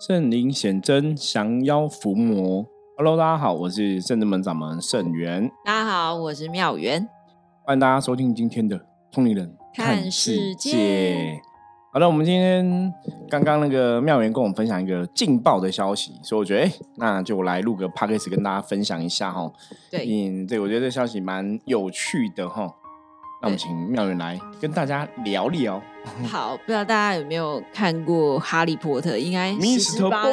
圣灵显真，降妖伏魔。Hello，大家好，我是圣真门掌门圣元。大家好，我是妙元。欢迎大家收听今天的《通灵人看世界》。好的，我们今天刚刚那个妙元跟我们分享一个劲爆的消息，所以我觉得，哎，那就来录个 podcast 跟大家分享一下哈。对，嗯，对，我觉得这消息蛮有趣的哈。那我们请妙元来跟大家聊聊。好，不知道大家有没有看过《哈利波特》？应该十之八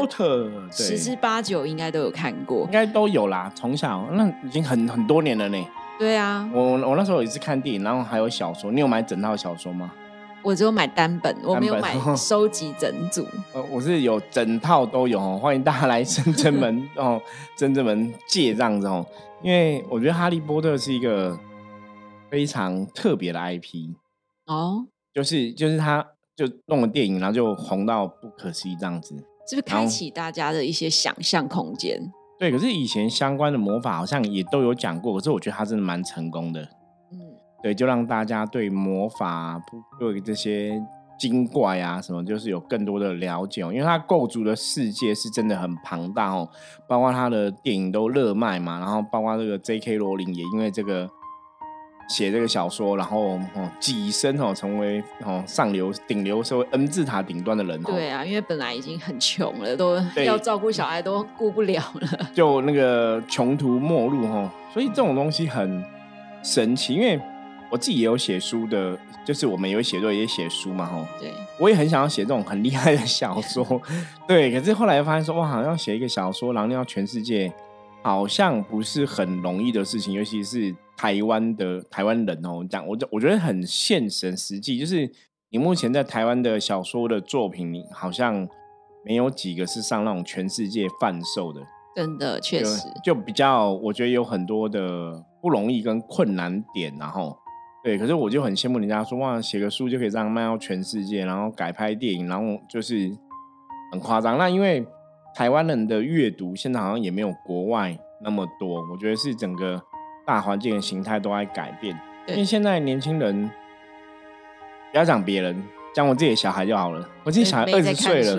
十之八九应该都有看过，应该都有啦。从小那已经很很多年了呢。对啊，我我那时候也是看电影，然后还有小说。你有买整套小说吗？我只有买单本，我没有买 收集整组。呃，我是有整套都有哦，欢迎大家来深圳门 哦，深圳门借这样子哦。因为我觉得《哈利波特》是一个非常特别的 IP 哦。就是就是他，就弄了电影，然后就红到不可思议这样子，是不是开启大家的一些想象空间？对，可是以前相关的魔法好像也都有讲过，可是我觉得他真的蛮成功的。嗯，对，就让大家对魔法、对这些精怪啊什么，就是有更多的了解哦。因为他构筑的世界是真的很庞大哦，包括他的电影都热卖嘛，然后包括这个 J.K. 罗琳也因为这个。写这个小说，然后哦，跻身哦，成为哦上流顶流社会 N 字塔顶端的人。对啊，因为本来已经很穷了，都要照顾小孩都顾不了了，就那个穷途末路哈。所以这种东西很神奇，因为我自己也有写书的，就是我们有写作也写书嘛哈。对，我也很想要写这种很厉害的小说，对。可是后来发现说，哇，好像写一个小说，然后要全世界，好像不是很容易的事情，尤其是。台湾的台湾人哦，讲我我觉得很现实、实际，就是你目前在台湾的小说的作品，好像没有几个是上那种全世界贩售的，真的确实就比较，我觉得有很多的不容易跟困难点，然后对，可是我就很羡慕人家说哇，写个书就可以这样卖到全世界，然后改拍电影，然后就是很夸张。那因为台湾人的阅读现在好像也没有国外那么多，我觉得是整个。大环境的形态都在改变，因为现在年轻人不要讲别人，讲我自己的小孩就好了。我自己小孩二十岁了，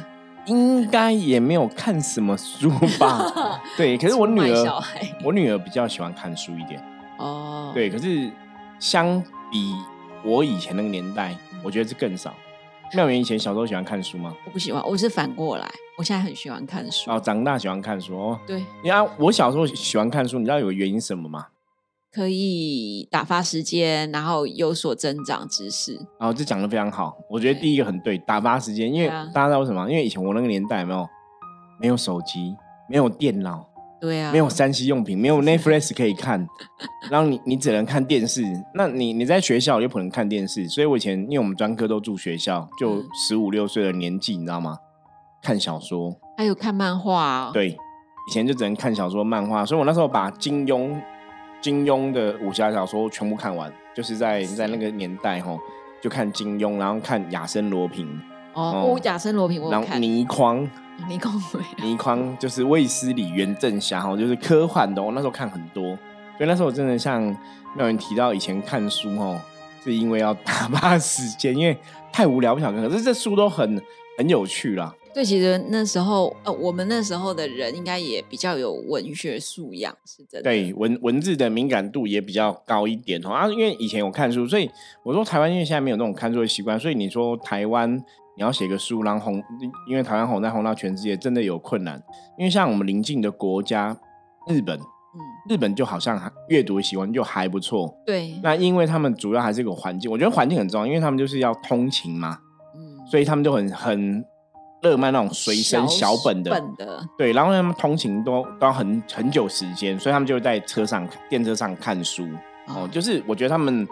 应该也没有看什么书吧？对，可是我女儿，我女儿比较喜欢看书一点。哦，对，可是相比我以前那个年代，我觉得是更少。妙元以前小时候喜欢看书吗？我不喜欢，我是反过来，我现在很喜欢看书。哦，长大喜欢看书哦。对，你看我小时候喜欢看书，你知道有个原因什么吗？可以打发时间，然后有所增长知识。哦，这讲的非常好，我觉得第一个很对，打发时间，因为大家知道为什么？因为以前我那个年代没有没有手机，没有电脑。对啊，没有三 C 用品，没有 Netflix 可以看，然后你你只能看电视。那你你在学校又不能看电视，所以我以前因为我们专科都住学校，就十五六岁的年纪，你知道吗？看小说，还有看漫画。对，以前就只能看小说、漫画，所以我那时候把金庸金庸的武侠小说全部看完，就是在在那个年代哈，就看金庸，然后看亚森罗平。哦，亚森罗平我看。倪匡。倪匡，倪匡就是卫斯理、袁振霞哈，就是科幻的。我那时候看很多，所以那时候我真的像妙云提到以前看书哦，是因为要打发时间，因为太无聊不想看。可是这书都很很有趣啦。对，其实那时候呃，我们那时候的人应该也比较有文学素养，是真的。对，文文字的敏感度也比较高一点哦。啊，因为以前我看书，所以我说台湾因为现在没有那种看书的习惯，所以你说台湾。你要写个书，然后红，因为台湾红在红到全世界，真的有困难。因为像我们邻近的国家日本，嗯，日本就好像阅读习惯就还不错。对。那因为他们主要还是一个环境，我觉得环境很重要，因为他们就是要通勤嘛，嗯，所以他们就很很热卖那种随身小本的，本的。对，然后他们通勤都都要很很久时间，所以他们就在车上电车上看书。哦，就是我觉得他们。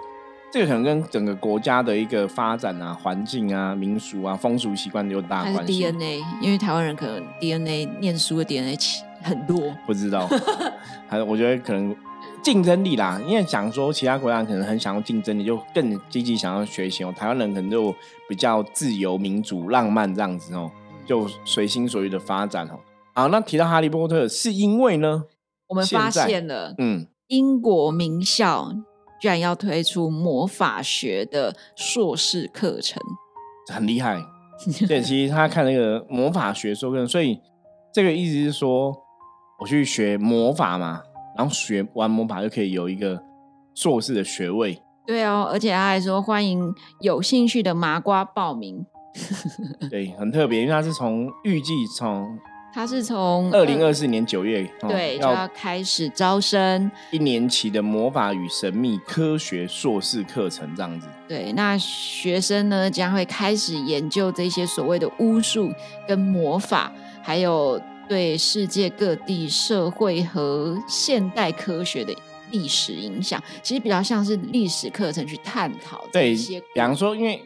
这个可能跟整个国家的一个发展啊、环境啊、民俗啊、风俗习惯有大关系。DNA，因为台湾人可能 DNA 念书的 DNA 很多。不知道，还我觉得可能竞争力啦。因为想说其他国家可能很想要竞争力，就更积极想要学习哦。台湾人可能就比较自由、民主、浪漫这样子哦，就随心所欲的发展哦。好，那提到哈利波特，是因为呢，我们发现了，嗯，英国名校。居然要推出魔法学的硕士课程，很厉害。对，其实他看那个魔法学说跟，所以这个意思是说，我去学魔法嘛，然后学完魔法就可以有一个硕士的学位。对哦，而且他还说欢迎有兴趣的麻瓜报名。对，很特别，因为他是从预计从他是从二零二四年九月对就要开始招生一年期的魔法与神秘科学硕士课程这样子。对，那学生呢将会开始研究这些所谓的巫术跟魔法，还有对世界各地社会和现代科学的历史影响。其实比较像是历史课程去探讨这些，比方说因为。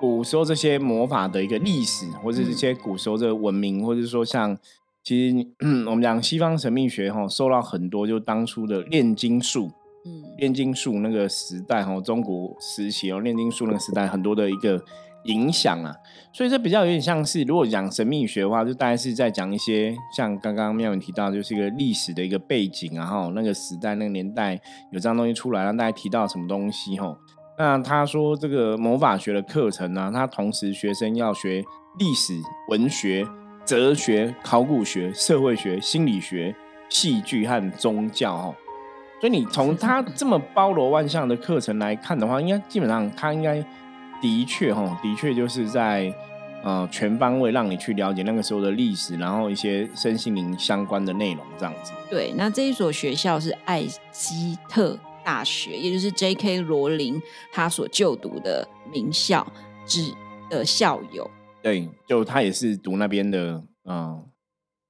古时候这些魔法的一个历史，或者这些古时候的文明，或者说像其实我们讲西方神秘学哈，受到很多就当初的炼金术，嗯，炼金术那个时代哈，中国时期哦，炼金术那个时代很多的一个影响啊，所以这比较有点像是如果讲神秘学的话，就大概是在讲一些像刚刚妙文提到，就是一个历史的一个背景啊，哈，那个时代那个年代有这样东西出来，让大家提到什么东西哈。那他说这个魔法学的课程呢，他同时学生要学历史、文学、哲学、考古学、社会学、心理学、戏剧和宗教哦。所以你从他这么包罗万象的课程来看的话，应该基本上他应该的确哈，的确就是在呃全方位让你去了解那个时候的历史，然后一些身心灵相关的内容这样子。对，那这一所学校是艾基特。大学，也就是 J.K. 罗琳他所就读的名校之的校友，对，就他也是读那边的，嗯，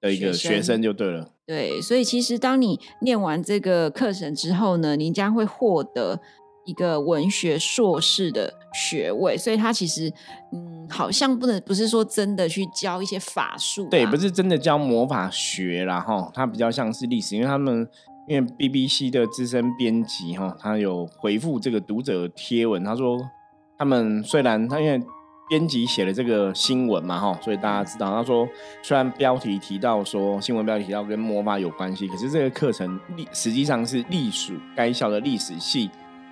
的一个学生就对了。对，所以其实当你念完这个课程之后呢，您将会获得一个文学硕士的学位。所以他其实，嗯，好像不能不是说真的去教一些法术，对，不是真的教魔法学啦，哈，他比较像是历史，因为他们。因为 BBC 的资深编辑哈，他有回复这个读者贴文，他说他们虽然他因为编辑写了这个新闻嘛哈，所以大家知道，他说虽然标题提到说新闻标题提到跟魔法有关系，可是这个课程历实际上是隶属该校的历史系，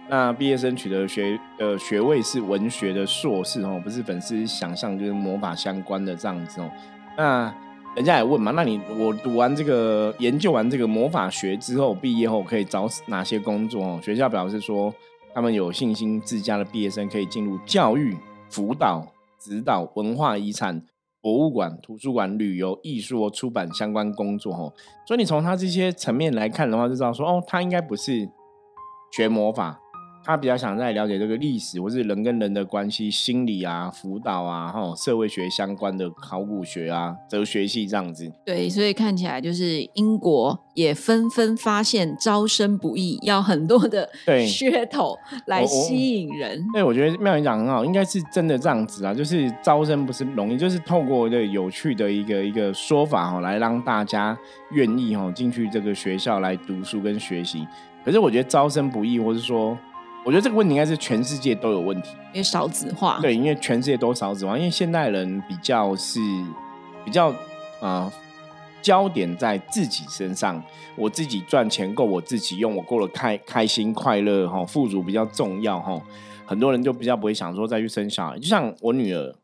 那毕业生取得学的学位是文学的硕士哦，不是粉丝想象跟魔法相关的这样子哦，那。人家也问嘛，那你我读完这个研究完这个魔法学之后，毕业后可以找哪些工作？哦，学校表示说，他们有信心自家的毕业生可以进入教育、辅导、指导、文化遗产、博物馆、图书馆、旅游、艺术、出版相关工作。哦，所以你从他这些层面来看的话，就知道说，哦，他应该不是学魔法。他比较想在了解这个历史，或是人跟人的关系、心理啊、辅导啊、哈社会学相关的考古学啊、哲学系这样子。对，所以看起来就是英国也纷纷发现招生不易，要很多的噱头来吸引人。对，我觉得妙云讲很好，应该是真的这样子啊，就是招生不是容易，就是透过一个有趣的一个一个说法哈，来让大家愿意哈进去这个学校来读书跟学习。可是我觉得招生不易，或是说。我觉得这个问题应该是全世界都有问题，因为少子化。对，因为全世界都少子化，因为现代人比较是比较啊，焦点在自己身上，我自己赚钱够我自己用，我过得开开心快乐哈，富足比较重要哈。很多人就比较不会想说再去生小孩，就像我女儿，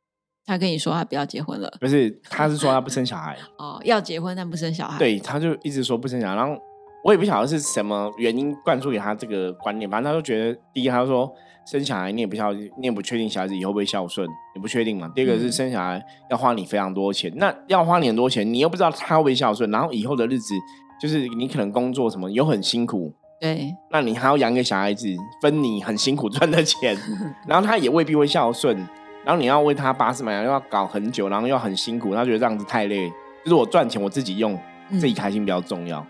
她跟你说她不要结婚了，不是，她是说她不生小孩 哦，要结婚但不生小孩，对，她就一直说不生小孩，然后。我也不晓得是什么原因灌输给他这个观念，反正他就觉得，第一，他说生小孩你也不孝，你也不确定小孩子以后会不会孝顺，你不确定嘛。第二个是生小孩要花你非常多钱，那要花你很多钱，你又不知道他会不会孝顺，然后以后的日子就是你可能工作什么又很辛苦，对，那你还要养给小孩子，分你很辛苦赚的钱，然后他也未必会孝顺，然后你要为他八十买又要搞很久，然后又很辛苦，他觉得这样子太累，就是我赚钱我自己用，自己开心比较重要。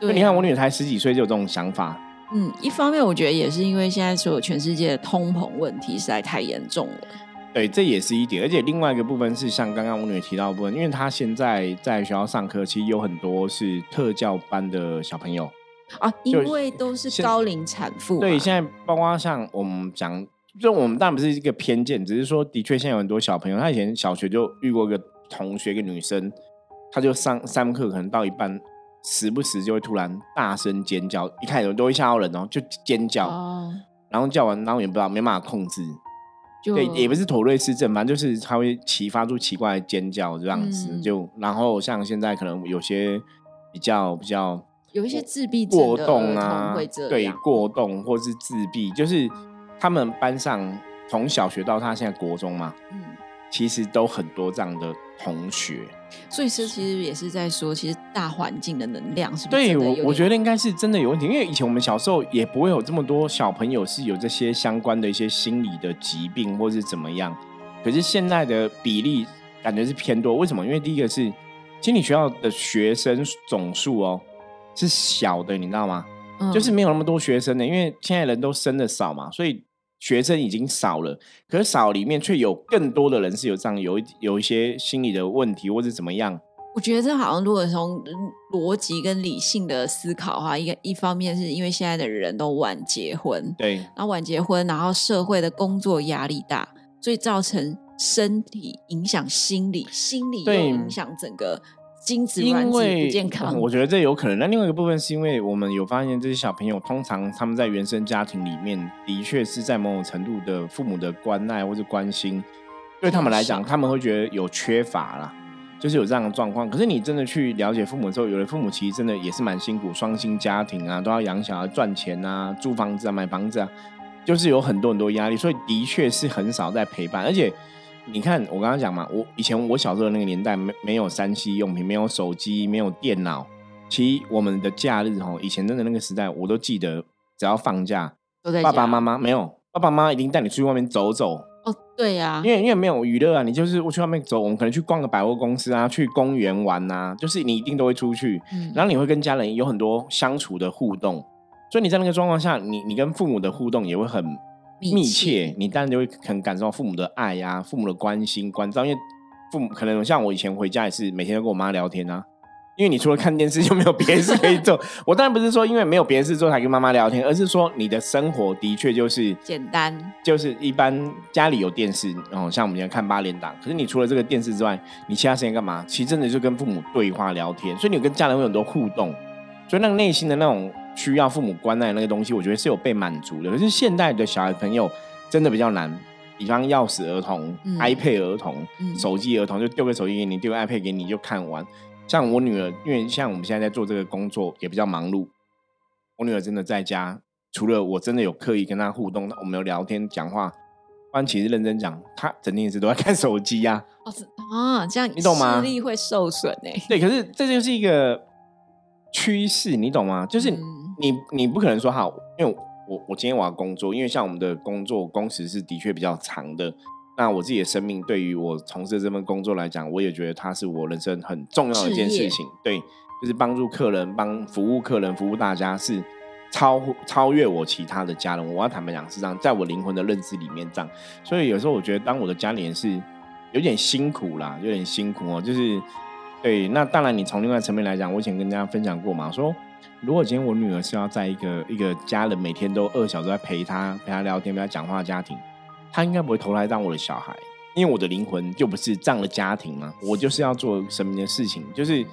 你看，我女儿才十几岁就有这种想法。嗯，一方面我觉得也是因为现在所有全世界的通膨问题实在太严重了。对，这也是一点。而且另外一个部分是像刚刚我女儿提到的部分，因为她现在在学校上课，其实有很多是特教班的小朋友啊，因为都是高龄产妇。对，现在包括像我们讲，就我们当然不是一个偏见，只是说的确现在有很多小朋友，他以前小学就遇过一个同学，一个女生，她就上三课可能到一半。时不时就会突然大声尖叫，一开始都会吓到人哦，就尖叫，然后叫完，然后也不知道没办法控制，就对，也不是妥瑞氏症，反正就是他会起发出奇怪的尖叫这样子，嗯就然后像现在可能有些比较比较有一些自闭症过动啊对，过动或是自闭，就是他们班上从小学到他现在国中嘛，嗯，其实都很多这样的同学。所以这其实也是在说，其实大环境的能量是不是对我，我觉得应该是真的有问题，因为以前我们小时候也不会有这么多小朋友是有这些相关的一些心理的疾病或是怎么样，可是现在的比例感觉是偏多。为什么？因为第一个是心理学校的学生总数哦是小的，你知道吗？嗯就是没有那么多学生的，因为现在人都生的少嘛，所以学生已经少了。可是少里面却有更多的人是有这样有一有一些心理的问题，或是怎么样。我觉得这好像如果从嗯逻辑跟理性的思考的话，一个一方面是因为现在的人都晚结婚，对，然后晚结婚，然后社会的工作压力大，所以造成身体影响心理，心理又影响整个精子因为不健康。我觉得这有可能。那另外一个部分是因为我们有发现，这些小朋友通常他们在原生家庭里面，的确是在某种程度的父母的关爱或者关心，对他们来讲，他们会觉得有缺乏啦。就是有这样的状况，可是你真的去了解父母之后，有的父母其实真的也是蛮辛苦，双薪家庭啊，都要养小孩、赚钱啊、租房子啊、买房子啊，就是有很多很多压力，所以的确是很少在陪伴。而且你看，我刚刚讲嘛，我以前我小时候的那个年代，没没有三 C 用品，没有手机，没有电脑，其实我们的假日哈，以前真的那个时代，我都记得，只要放假，都在爸爸妈妈没有，爸爸妈妈一定带你出去外面走走，哦，对呀、因为因为没有娱乐啊，你就是我去外面走，我们可能去逛个百货公司啊，去公园玩啊，就是你一定都会出去，嗯，然后你会跟家人有很多相处的互动，所以你在那个状况下，你你跟父母的互动也会很密密切切，你当然就会很感受到父母的爱呀、父母的关心关照，因为父母可能像我以前回家也是每天都跟我妈聊天啊。因为你除了看电视就没有别的事可以做，我当然不是说因为没有别的事做才跟妈妈聊天，而是说你的生活的确就是简单，就是一般家里有电视，然后像我们现在看八连档，可是你除了这个电视之外，你其他时间干嘛？其实真的就跟父母对话聊天，所以你有跟家人会有很多互动，所以那个内心的那种需要父母关爱的那个东西，我觉得是有被满足的。可是现代的小孩朋友真的比较难，比方钥匙儿童、嗯。iPad 儿童、嗯。手机儿童，就丢个手机给你，丢个 iPad 给你就看完。像我女儿，因为像我们现在在做这个工作也比较忙碌，我女儿真的在家，除了我真的有刻意跟她互动，我们有聊天讲话，不然其实认真讲，她整天也是都在看手机呀、哦是啊，这样你懂吗？视力会受损哎、对，可是这就是一个趋势，你懂吗？就是嗯你你不可能说好，因为我我今天我要工作，因为像我们的工作工时是的确比较长的。那我自己的生命对于我从事这份工作来讲，我也觉得它是我人生很重要的一件事情。对，就是帮助客人、帮服务客人、服务大家，是超乎超越我其他的家人。我要坦白讲是这样，在我灵魂的认知里面这样。所以有时候我觉得，当我的家里人是有点辛苦啦，有点辛苦哦。就是对，那当然你从另外层面来讲，我以前跟大家分享过嘛，说如果今天我女儿是要在一个一个家人每天都二小时在陪她、陪她聊天、陪她讲话的家庭，她应该不会投胎当我的小孩，因为我的灵魂就不是这样的家庭嘛，我就是要做神明的事情，就是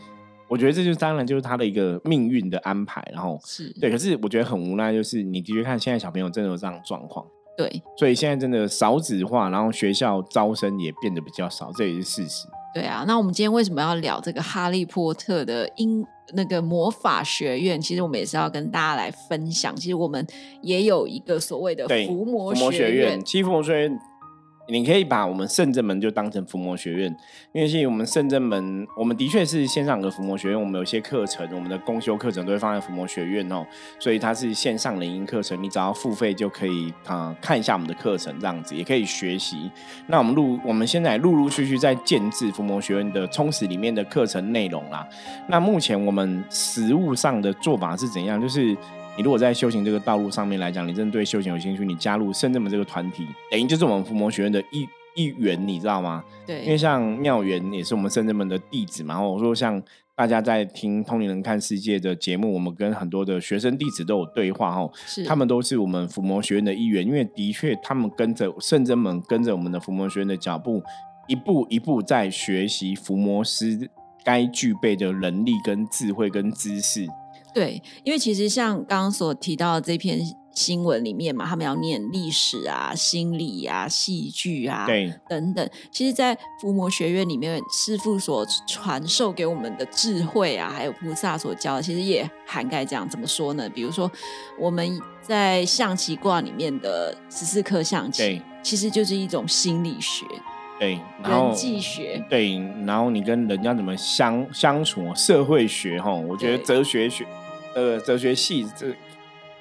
我觉得这就是当然就是她的一个命运的安排，然后是对，可是我觉得很无奈，就是你的确看现在小朋友真的有这样的状况。对所以现在真的少子化，然后学校招生也变得比较少，这也是事实。对啊。那我们今天为什么要聊这个《哈利波特》的英那个魔法学院？其实我们也是要跟大家来分享，其实我们也有一个所谓的对，伏魔魔学院，其实伏魔学院，你可以把我们圣正门就当成伏魔学院，因为是我们圣正门，我们的确是线上的伏魔学院，我们有些课程，我们的公修课程都会放在伏魔学院哦，所以它是线上联营课程，你只要付费就可以啊、看一下我们的课程，这样子也可以学习。那我们陆我们现在陆陆续续在建制伏魔学院的充实里面的课程内容啦。那目前我们实物上的做法是怎样？就是你如果在修行这个道路上面来讲，你真的对修行有兴趣，你加入圣正门这个团体，等于就是我们伏魔学院的一一员，你知道吗？对因为，像妙元也是我们圣正门的弟子嘛，然后我说像大家在听《通灵人看世界》的节目，我们跟很多的学生弟子都有对话哈，是他们都是我们伏魔学院的一员，因为的确他们跟着圣真门，跟着我们的伏魔学院的脚步，一步一步在学习伏魔师该具备的能力、跟智慧、跟知识。对，因为其实像刚刚所提到的这篇新闻里面嘛，他们要念历史啊、心理啊、戏剧啊，对，等等。其实，在伏魔学院里面，师傅所传授给我们的智慧啊，还有菩萨所教的，其实也涵盖这样。怎么说呢？比如说，我们在象棋卦里面的十四颗象棋，对，其实就是一种心理学。对，然后人际学，对，然后你跟人家怎么相相处，社会学哈，我觉得哲学学呃哲学系这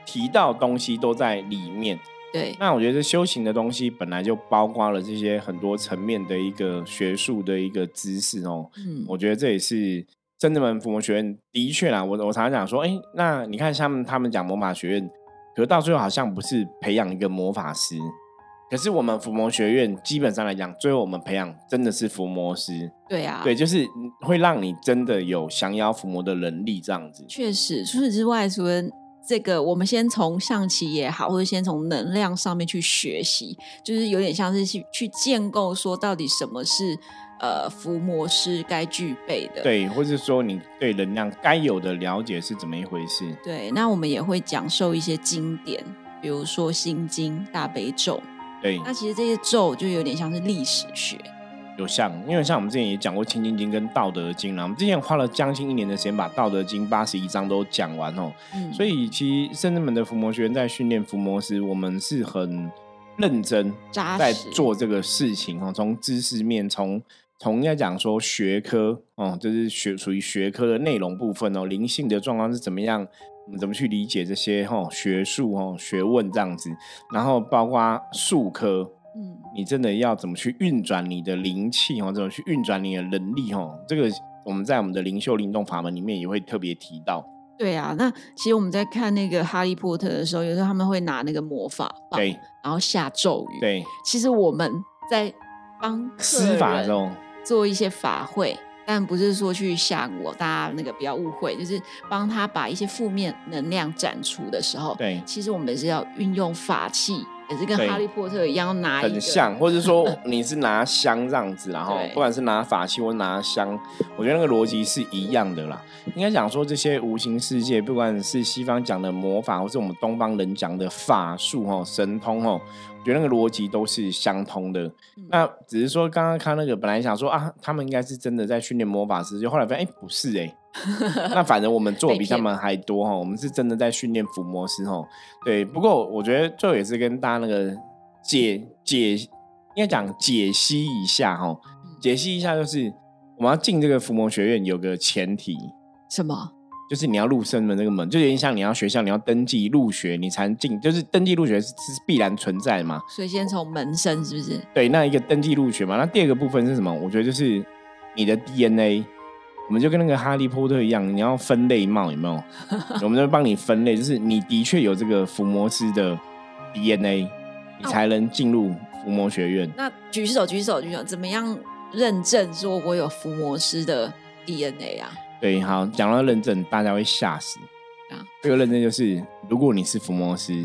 提到东西都在里面。对那我觉得修行的东西本来就包括了这些很多层面的一个学术的一个知识哦。嗯，我觉得这也是真正门伏魔学院的确啦。我我常常讲说，哎，那你看他们他们讲魔法学院，可是到最后好像不是培养一个魔法师。可是我们伏魔学院基本上来讲，最后我们培养真的是伏魔师，对啊，对，就是会让你真的有降妖伏魔的能力，这样子。确实。除此之外，除了这个，我们先从象棋也好，或者先从能量上面去学习，就是有点像是去去建构说，到底什么是呃伏魔师该具备的。对，或者说你对能量该有的了解是怎么一回事？对，那我们也会讲授一些经典，比如说《心经》《大悲咒》。对，那其实这些咒就有点像是历史学。有像，因为像我们之前也讲过《清净经》跟《道德经》啦，我们之前花了将近一年的时间把《道德经》八十一章都讲完哦。嗯，所以其实圣智门的伏魔学院在训练伏魔时，我们是很认真在做这个事情哦。从知识面，从从应该讲说学科哦，就是学属于学科的内容部分哦，灵性的状况是怎么样，我们怎么去理解这些哦学术哦学问这样子，然后包括术科。嗯，你真的要怎么去运转你的灵气哦，怎么去运转你的能力哦？这个我们在我们的灵修灵动法门里面也会特别提到。对啊。那其实我们在看那个《哈利波特》的时候，有时候他们会拿那个魔法棒，然后下咒语。，对，其实我们在帮客施法的时人候，做一些法会。但不是说去吓我，大家那个不要误会，就是帮他把一些负面能量斩除的时候，对，其实我们是要运用法器，也是跟哈利波特一样，拿一很像，或者说 你是拿香这样子，然后不管是拿法器或拿香，我觉得那个逻辑是一样的啦。应该讲说这些无形世界，不管是西方讲的魔法，或是我们东方人讲的法术哦、神通哦，我觉得那个逻辑都是相通的。嗯那只是说刚刚看那个，本来想说啊，他们应该是真的在训练魔法师，就后来发现哎、不是哎、那反正我们做的比他们还多哈，我们是真的在训练伏魔师哈。对，不过我觉得最后也是跟大家那个解解，应该讲解析一下哈，解析一下就是我们要进这个伏魔学院有个前提，什么？就是你要入生门那个门，就有点像你要学校你要登记入学你才能进，就是登记入学是是必然存在的嘛。所以先从门生是不是？对，那一个登记入学嘛，那第二个部分是什么？我觉得就是你的 DNA，我们就跟那个哈利波特一样，你要分类帽有没有？我们就帮你分类，就是你的确有这个伏魔师的 DNA，你才能进入伏魔学院。那举手举手举手，怎么样认证说我有伏魔师的 DNA 啊？对，好，讲到认证，大家会吓死啊。这个认证就是，如果你是伏魔师，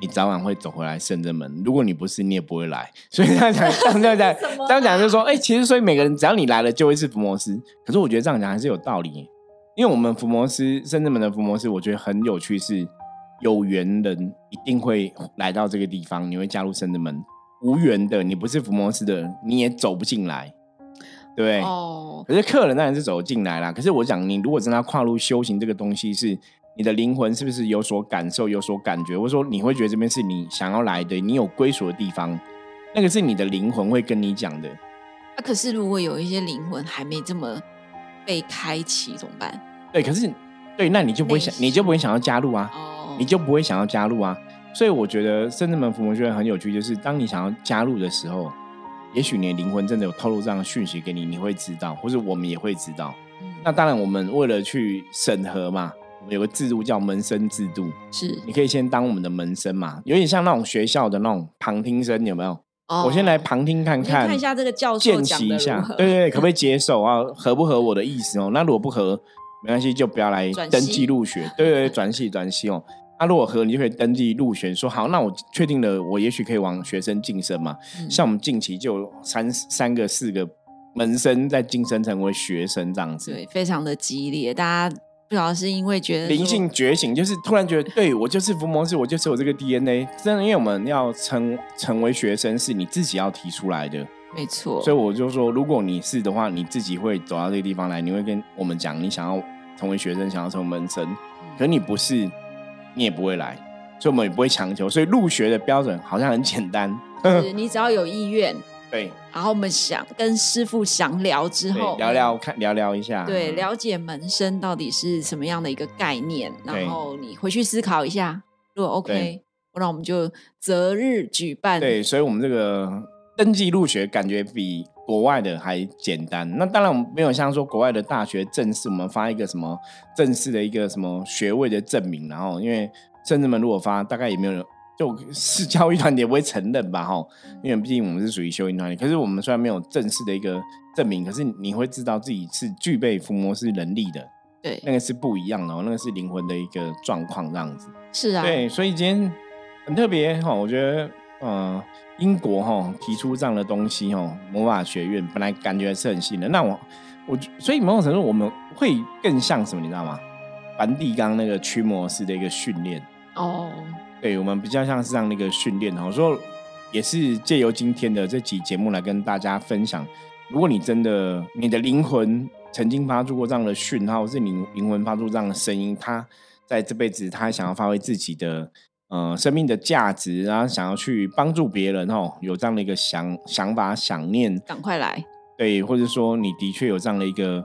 你早晚会走回来圣真门；如果你不是，你也不会来。所以这样讲，这样讲，这样讲就是说，哎、其实所以每个人只要你来了，就会是福摩斯。可是我觉得这样讲还是有道理，因为我们福摩斯圣真门的福摩斯，我觉得很有趣是，有缘人一定会来到这个地方，你会加入圣真门；无缘的，你不是福摩斯的，你也走不进来，对可是客人当然是走进来啦。可是我讲，你如果真的要跨入修行这个东西，是你的灵魂是不是有所感受、有所感觉，或者说你会觉得这边是你想要来的，你有归属的地方，那个是你的灵魂会跟你讲的。啊，可是如果有一些灵魂还没这么被开启，怎么办？对，可是对，那你就不会想你就不会想要加入啊，哦，你就不会想要加入啊。所以我觉得圣智门伏魔学院很有趣，就是当你想要加入的时候，也许你的灵魂真的有透露这样的讯息给你，你会知道，或者我们也会知道。嗯那当然，我们为了去审核嘛，我们有个制度叫门生制度，是你可以先当我们的门生嘛，有点像那种学校的那种旁听生，有没有？哦我先来旁听看看看一下这个教授见习一下对对对，可不可以 接受啊？合不合我的意思哦？那如果不合，没关系，就不要来登记入学。对对对，转系转系哦。那、如果合，你就可以登记入学，说好，那我确定了，我也许可以往学生晋升嘛。嗯像我们近期就有三三个、四个门生在晋升成为学生这样子。对，非常的激烈，大家不不晓得是因为觉得灵性觉醒，就是突然觉得，对我就是伏魔师，我就是有这个 DNA。真的，因为我们要成成为学生，是你自己要提出来的，没错，所以我就说，如果你是的话，你自己会走到这个地方来，你会跟我们讲，你想要成为学生，想要成为门生，可你不是，你也不会来，所以我们也不会强求。所以入学的标准好像很简单，就是你只要有意愿，对然后我们想跟师傅详聊之后，聊聊看，聊聊一下，对，嗯了解门生到底是什么样的一个概念，然后你回去思考一下，如果 OK，那我们就择日举办。对，所以我们这个登记入学感觉比国外的还简单。那当然，我们没有像说国外的大学正式，我们发一个什么正式的一个什么学位的证明，然后因为甚至们如果发，大概也没有人。就是教育团体也不会承认吧，哈，因为毕竟我们是属于修行团体。可是我们虽然没有正式的一个证明，可是你会知道自己是具备伏魔师能力的，对那个是不一样的、哦，那个是灵魂的一个状况，这样子。是啊，对，所以今天很特别哈，我觉得，呃，英国哈提出这样的东西哈，魔法学院本来感觉是很新的，那我我所以某种程度我们会更像什么，你知道吗？梵蒂冈那个驱魔师的一个训练，哦，对我们比较像是这样的一个训练哈，说也是借由今天的这期节目来跟大家分享，如果你真的你的灵魂曾经发出过这样的讯号，是你灵魂发出这样的声音，他在这辈子他想要发挥自己的呃生命的价值，然后想要去帮助别人哦，有这样的一个想想法、想念，赶快来，对，或者说你的确有这样的一个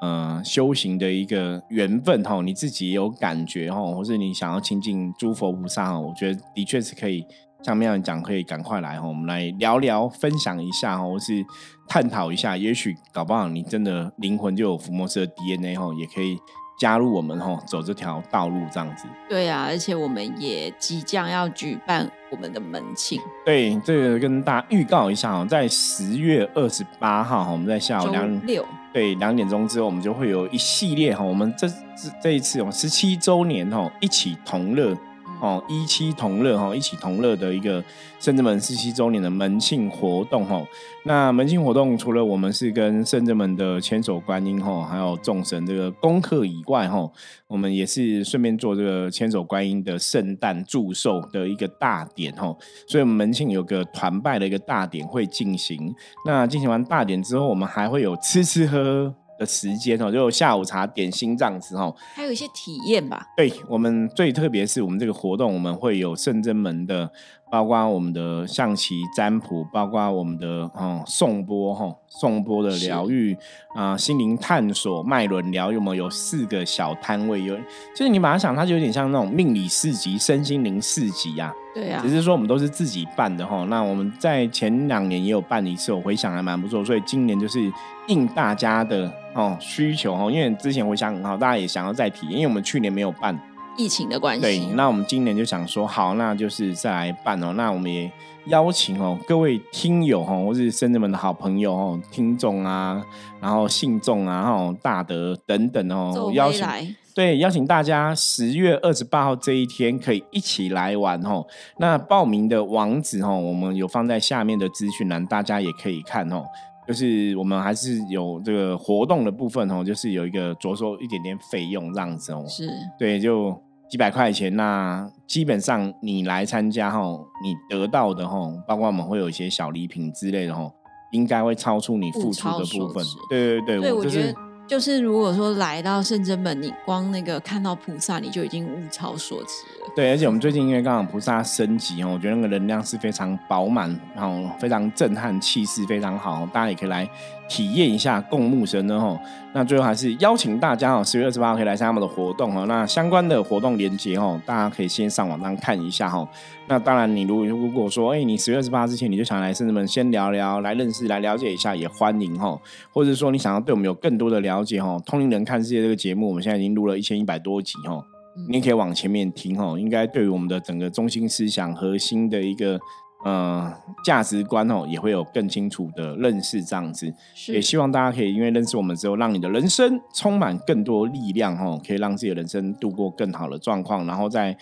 呃修行的一个缘分哈，你自己有感觉哈，或是你想要亲近诸佛菩萨哦，我觉得的确是可以像妙人讲，可以赶快来哈，我们来聊聊、分享一下哈，或是探讨一下，也许搞不好你真的灵魂就有伏魔师的 DNA 哈，也可以加入我们哈，走这条道路这样子。对啊，而且我们也即将要举办我们的门庆，对，这个跟大家预告一下哦，在十月二十八号哈，我们在下午周两六，对，两点钟之后，我们就会有一系列哈，我们这这这一次我们，十七周年哈，一起同乐哦，一期同乐哈，一起同乐的一个圣之门四七周年的门庆活动哈。那门庆活动除了我们是跟圣之门的千手观音哈，还有众神这个功课以外哈，我们也是顺便做这个千手观音的圣诞祝寿的一个大典哈。所以我们门庆有个团拜的一个大典会进行。那进行完大典之后，我们还会有吃吃喝喝的时间哦，就有下午茶、点心这样子哦。还有一些体验吧。对我们最特别是我们这个活动，我们会有圣真门的，包括我们的象棋占卜，包括我们的哦颂钵哈，颂钵的疗愈啊、心灵探索、脉轮疗愈，我们有四个小摊位，有就是你把它想，它就有点像那种命理四级、身心灵四级呀、对啊。只，是说我们都是自己办的哈。那我们在前两年也有办一次，我回想还蛮不错，所以今年就是应大家的哦需求哦，因为之前回想很好，大家也想要再体验，因为我们去年没有办，疫情的关系，对，那我们今年就想说好，那就是再来办哦。那我们也邀请哦各位听友哦，或是深圳们的好朋友哦，听众啊，然后信众啊，哦大德等等哦走，邀请对，邀请大家十月二十八号这一天可以一起来玩哦。那报名的网址哦，我们有放在下面的资讯栏，大家也可以看哦。就是我们还是有这个活动的部分哦，就是有一个着收一点点费用这样子哦。是对，就几百块钱。那基本上你来参加哈，你得到的哈，包括我们会有一些小礼品之类的哈，应该会超出你付出的部分。对对对，对，我就是觉得就是如果说来到圣真门，你光那个看到菩萨，你就已经物超所值了。对，而且我们最近因为刚好菩萨升级哦，我觉得那个能量是非常饱满，然后非常震撼，气势非常好，大家也可以来体验一下共沐神呢哦。那最后还是邀请大家哦，十月二十八号可以来参加我们的活动哦。那相关的活动链接哦，大家可以先上网上看一下哈。那当然，你如果如果说，哎，你十月二十八之前你就想来圣子们先聊聊，来认识、来了解一下，也欢迎哈。或者说你想要对我们有更多的了解哈，《通灵人看世界》这个节目，我们现在已经录了一千一百多集哈。你也可以往前面听哦，应该对于我们的整个中心思想核心的一个呃价值观哦，也会有更清楚的认识。这样子，也希望大家可以因为认识我们之后，让你的人生充满更多力量哦，可以让自己的人生度过更好的状况。然后在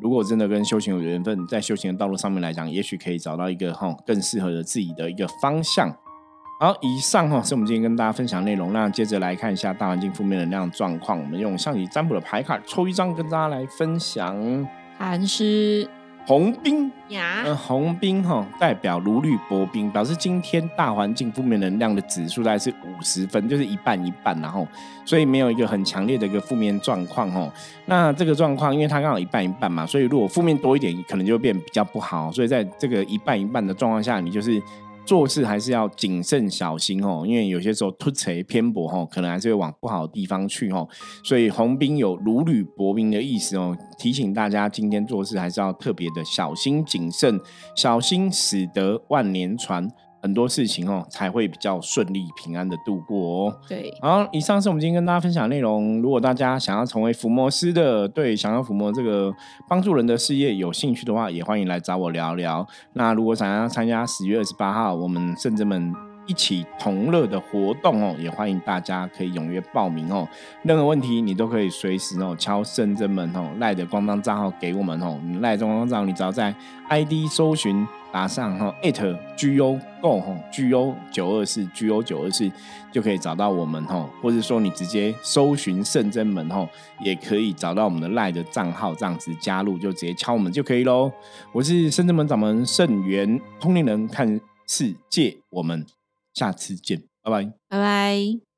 如果真的跟修行有缘分，在修行的道路上面来讲，也许可以找到一个哈更适合的自己的一个方向。好，以上哈是我们今天跟大家分享内容。那接着来看一下大环境负面能量状况。我们用象棋占卜的牌卡抽一张，跟大家来分享。寒湿红兵呀，呃，红兵哈代表如履薄冰，表示今天大环境负面能量的指数大概是五十分，就是一半一半，然后所以没有一个很强烈的一个负面状况哦。那这个状况，因为它刚好一半一半嘛，所以如果负面多一点，可能就会变比较不好。所以在这个一半一半的状况下，你就是。做事还是要谨慎小心哦，因为有些时候突锤偏颇哦，可能还是会往不好的地方去哦。所以红兵有如履薄冰的意思哦，提醒大家今天做事还是要特别的小心谨慎，小心使得万年船。很多事情哦，才会比较顺利平安的度过哦。对，好，以上是我们今天跟大家分享内容。如果大家想要成为抚摩师的，对，想要抚摩这个帮助人的事业有兴趣的话，也欢迎来找我聊聊。那如果想要参加十月二十八号我们圣者们一起同乐的活动哦，也欢迎大家可以踊跃报名哦。任何问题你都可以随时哦敲圣真门哦赖的官方账号给我们哦。赖的官方账号你只要在 ID 搜寻。打上哈 at g o go 哈 g o 九二四 g o 九二四就可以找到我们哈，或者说你直接搜寻圣真门哈，也可以找到我们的赖的账号，这样子加入就直接敲我们就可以喽。我是圣真门掌门圣元通灵人看世界，我们下次见，拜拜，拜拜。